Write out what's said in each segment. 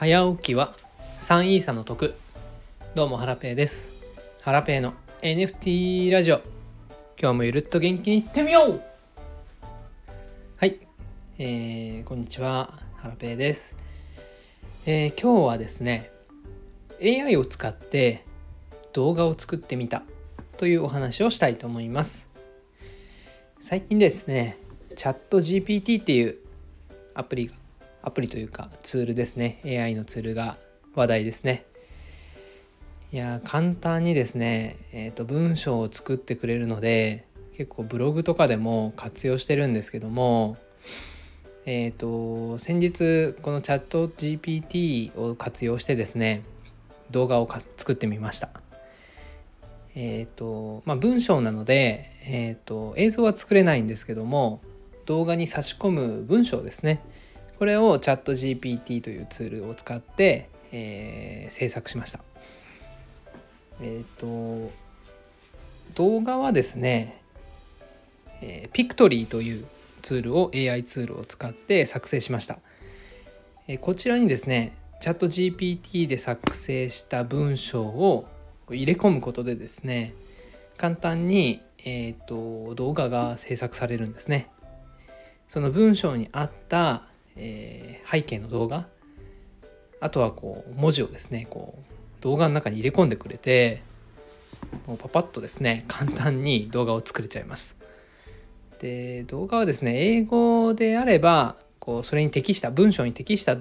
早起きは3イーサの得。どうもハラペーです。ハラペーの NFT ラジオ。今日もゆるっと元気にいってみよう。はい、えー、こんにちは。ハラペーです、えー、今日はですね AI を使って動画を作ってみた。というお話をしたいと思います。最近ですねチャット GPT っていうアプリがアプリというかツールですね。AI のツールが話題ですね。いや簡単にですね、えーと、文章を作ってくれるので結構ブログとかでも活用してるんですけどもえっ、ー、と先日このチャット GPT を活用してですね動画を作ってみました。えっ、ー、とまあ文章なので、えーと映像は作れないんですけども動画に差し込む文章ですね。これをチャット GPT というツールを使って、えー、制作しました。えっ、ー、と動画はですね、えー、ピクトリーというツールを AI ツールを使って作成しました。えー、こちらにですねチャット GPT で作成した文章を入れ込むことでですね簡単に、えーと動画が制作されるんですね。その文章に合ったえー、背景の動画。あとはこう文字をですねこう動画の中に入れ込んでくれてもうパパッとですね簡単に動画を作れちゃいます。で動画はですね英語であればこうそれに適した文章に適した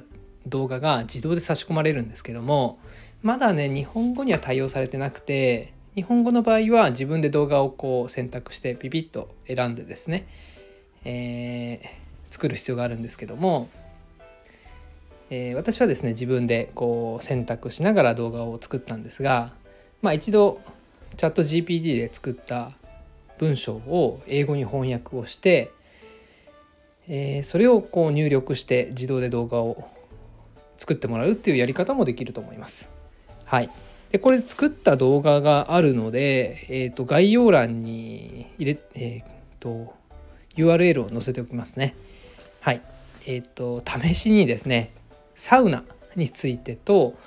動画が自動で差し込まれるんですけどもまだね日本語には対応されてなくて日本語の場合は自分で動画をこう選択してピピッと選んでですね、えー作る必要があるんですけども、えー、私はですね自分でこう選択しながら動画を作ったんですが、まあ、一度チャット GPT で作った文章を英語に翻訳をして、えー、それをこう入力して自動で動画を作ってもらうっていうやり方もできると思います。はい、でこれ作った動画があるので、えー、と概要欄に入れ、えー、と URL を載せておきますね。はい。えっ、ー、と、試しにですね、サウナについてと、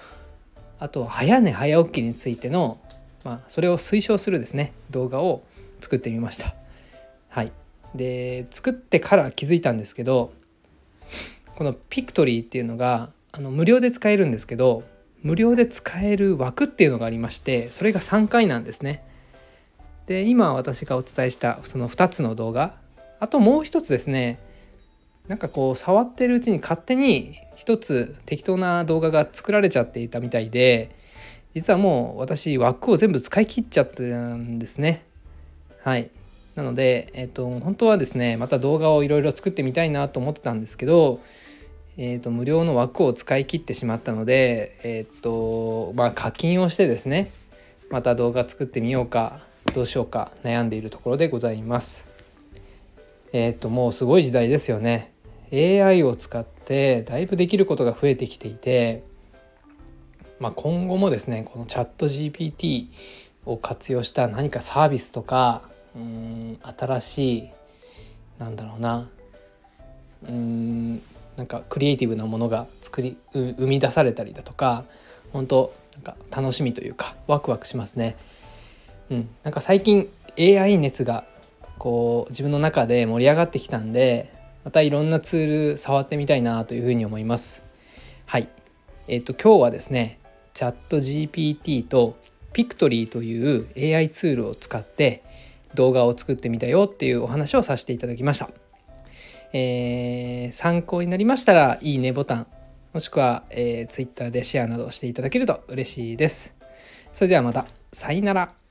あと、早寝早起きについての、まあ、それを推奨するですね、動画を作ってみました。はい。で、作ってから気づいたんですけど、このピクトリーっていうのが、あの無料で使えるんですけど、無料で使える枠っていうのがありまして、それが3回なんですね。で、今私がお伝えしたその2つの動画、あともう一つですね、なんかこう触ってるうちに勝手に一つ適当な動画が作られちゃっていたみたいで実はもう私枠を全部使い切っちゃってたんですね。はい。なので、えっと、本当はですねまた動画をいろいろ作ってみたいなと思ってたんですけど、えっと、無料の枠を使い切ってしまったので、えっとまあ、課金をしてですねまた動画作ってみようかどうしようか悩んでいるところでございます。えっともうすごい時代ですよね。AI を使ってだいぶできることが増えてきていて、まあ、今後もですねこのチャット GPT を活用した何かサービスとかうん新しいなんだろうなうんなんかクリエイティブなものが作り生み出されたりだとか本当なんか楽しみというかワクワクしますね。うん、なんか最近 AI 熱がこう自分の中で盛り上がってきたんでまたいろんなツール触ってみたいなというふうに思います。はい。えっ、ー、と今日はですね、チャット GPT と Pictory という AI ツールを使って動画を作ってみたよっていうお話をさせていただきました。えー、参考になりましたらいいねボタンもしくは、えー、Twitter でシェアなどしていただけると嬉しいです。それではまた。さよなら。